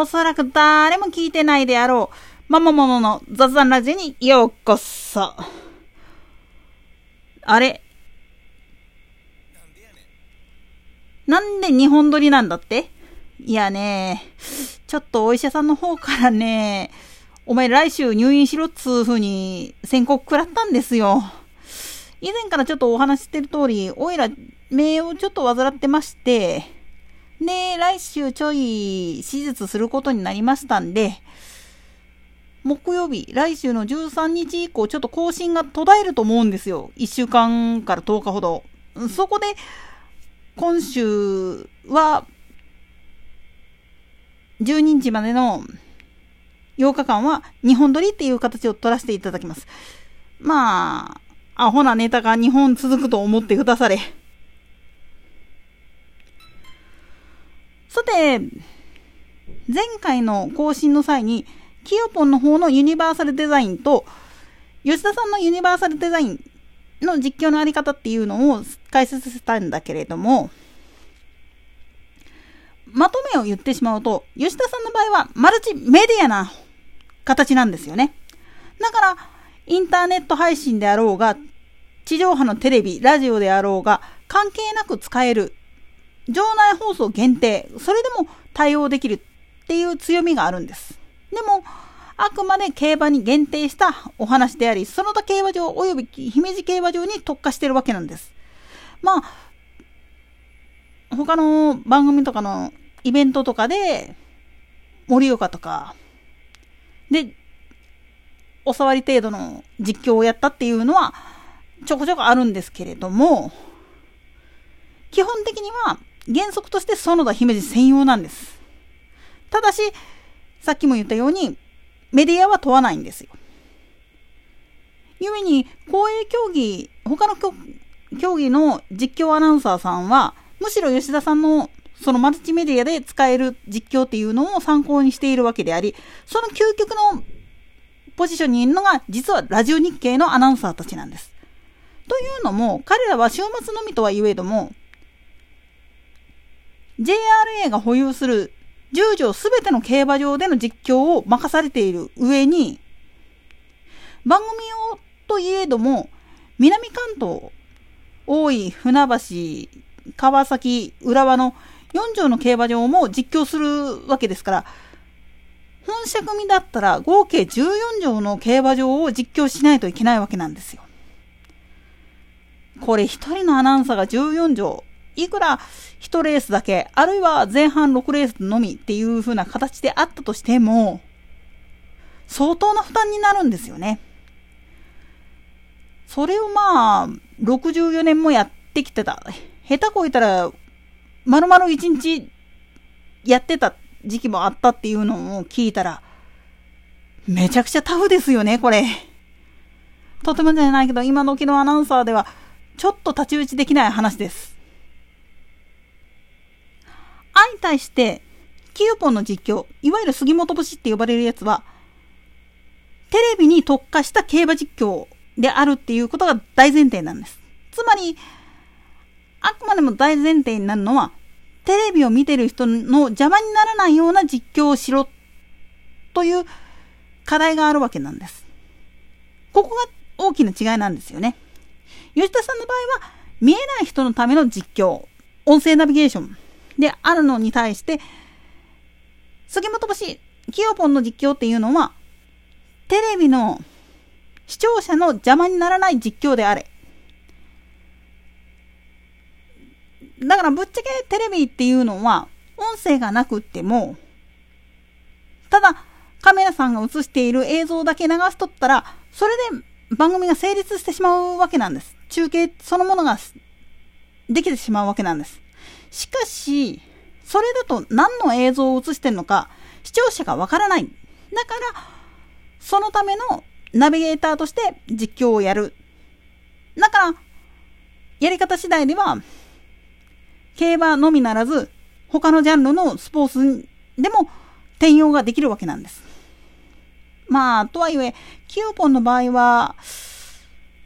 おそらく誰も聞いてないであろう、ママモノの雑談ラジオにようこそ。あれ？なんで日本撮りなんだって？いやね、ちょっとお医者さんの方からね、お前来週入院しろっつう風に宣告食らったんですよ。以前からちょっとお話ししてる通り、おいら、目をちょっと患ってまして、で、来週ちょい手術することになりましたんで、木曜日、来週の13日以降、ちょっと更新が途絶えると思うんですよ。1週間から10日ほど。そこで、今週は、12日までの8日間は日本撮りっていう形を取らせていただきます。まあ、アホなネタが2本続くと思ってくだされ。さて、前回の更新の際に、キヨポンの方のユニバーサルデザインと、吉田さんのユニバーサルデザインの実況のあり方っていうのを解説したんだけれども、まとめを言ってしまうと、吉田さんの場合はマルチメディアな形なんですよね。だから、インターネット配信であろうが、地上波のテレビ、ラジオであろうが、関係なく使える。場内放送限定。それでも対応できるっていう強みがあるんです。でも、あくまで競馬に限定したお話であり、その他競馬場及び姫路競馬場に特化してるわけなんです。まあ、他の番組とかのイベントとかで、盛岡とか、で、お触り程度の実況をやったっていうのは、ちょこちょこあるんですけれども、基本的には原則として園田姫路専用なんです。ただし、さっきも言ったように、メディアは問わないんですよ。ゆえに、公営競技、他の競技の実況アナウンサーさんは、むしろ吉田さんのそのマルチメディアで使える実況っていうのを参考にしているわけであり、その究極のポジションにいるのが、実はラジオ日経のアナウンサーたちなんです。というのも、彼らは週末のみとは言えども、JRA が保有する10条すべての競馬場での実況を任されている上に、番組をといえども、南関東、大井、船橋、川崎、浦和の4条の競馬場も実況するわけですから、本社組だったら合計14条の競馬場を実況しないといけないわけなんですよ。これ一人のアナウンサーが14条いくら1レースだけ、あるいは前半6レースのみっていう風な形であったとしても、相当な負担になるんですよね。それをまあ、64年もやってきてた。下手こいたら、丸々1日やってた時期もあったっていうのを聞いたら、めちゃくちゃタフですよね、これ。とてもじゃないけど、今時のアナウンサーでは、ちょっと太刀打ちできない話です。に対して、キユポンの実況、いわゆる杉本節って呼ばれるやつは、テレビに特化した競馬実況であるっていうことが大前提なんです。つまり、あくまでも大前提になるのは、テレビを見てる人の邪魔にならないような実況をしろという課題があるわけなんです。ここが大きな違いなんですよね。吉田さんの場合は、見えない人のための実況、音声ナビゲーション、であるのに対して、杉本星、キヨポンの実況っていうのは、テレビの視聴者の邪魔にならない実況であれ。だからぶっちゃけテレビっていうのは、音声がなくっても、ただカメラさんが映している映像だけ流しとったら、それで番組が成立してしまうわけなんです。中継そのものができてしまうわけなんです。しかし、それだと何の映像を映してるのか視聴者がわからない。だから、そのためのナビゲーターとして実況をやる。だから、やり方次第では、競馬のみならず、他のジャンルのスポーツでも転用ができるわけなんです。まあ、とはいえ、キューポンの場合は、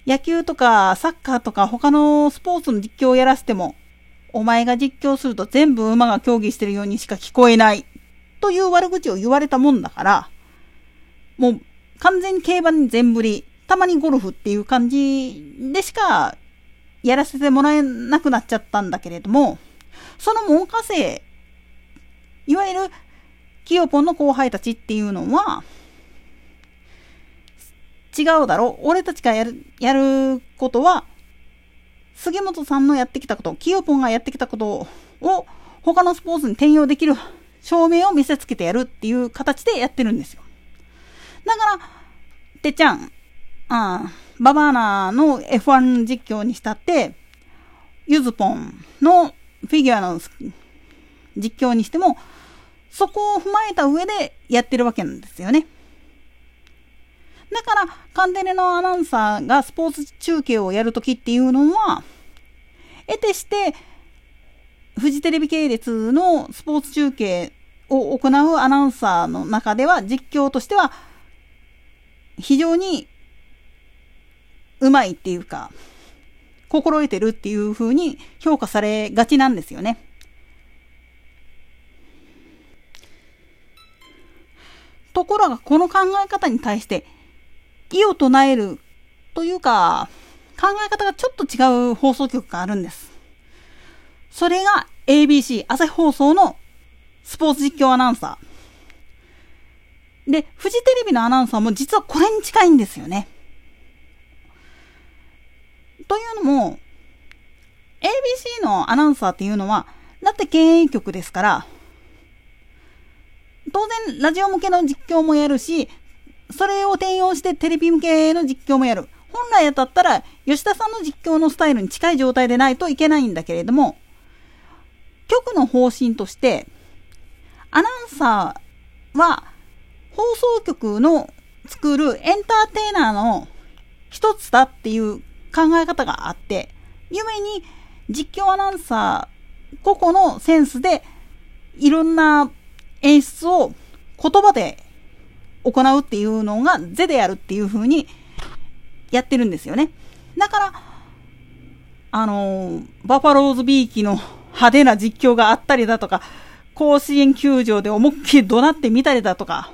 野球とかサッカーとか他のスポーツの実況をやらせても、お前が実況すると全部馬が競技してるようにしか聞こえない。という悪口を言われたもんだから、もう完全に競馬に全振り、たまにゴルフっていう感じでしかやらせてもらえなくなっちゃったんだけれども、その門下生、いわゆるキヨポンの後輩たちっていうのは、違うだろ俺たちがやる、やることは、杉本さんのやってきたこと、キヨポンがやってきたことを他のスポーツに転用できる証明を見せつけてやるっていう形でやってるんですよ。だから、てっちゃん、あババーナの F1 実況にしたって、ユズポンのフィギュアの実況にしても、そこを踏まえた上でやってるわけなんですよね。だから、カンテレのアナウンサーがスポーツ中継をやるときっていうのは、得てして、フジテレビ系列のスポーツ中継を行うアナウンサーの中では、実況としては、非常にうまいっていうか、心得てるっていう風に評価されがちなんですよね。ところが、この考え方に対して、異を唱えるというか、考え方がちょっと違う放送局があるんです。それが ABC 朝日放送のスポーツ実況アナウンサー。で、フジテレビのアナウンサーも実はこれに近いんですよね。というのも、ABC のアナウンサーっていうのは、だって経営局ですから、当然ラジオ向けの実況もやるし、それを転用してテレビ向けの実況もやる。本来だったら、吉田さんの実況のスタイルに近い状態でないといけないんだけれども、局の方針として、アナウンサーは放送局の作るエンターテイナーの一つだっていう考え方があって、ゆめに実況アナウンサー個々のセンスでいろんな演出を言葉で行うっていうのが是でやるっていう風にやってるんですよね。だから、あの、バファローズビーキの派手な実況があったりだとか、甲子園球場で思いっきり怒鳴ってみたりだとか、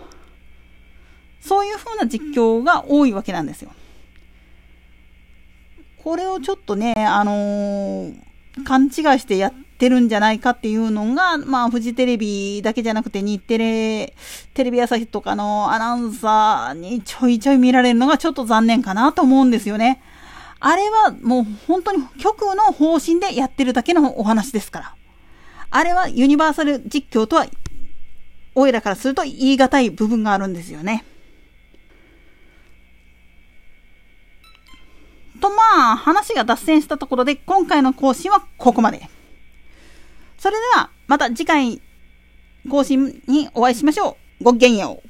そういう風な実況が多いわけなんですよ。これをちょっとね、あのー、勘違いしてやっってるんじゃないかっていうのが、まあ、フジテレビだけじゃなくて、日テレ、テレビ朝日とかのアナウンサーにちょいちょい見られるのがちょっと残念かなと思うんですよね。あれはもう本当に局の方針でやってるだけのお話ですから。あれはユニバーサル実況とは、おいらからすると言い難い部分があるんですよね。とまあ、話が脱線したところで今回の更新はここまで。それでは、また次回更新にお会いしましょう。ごきげんよう。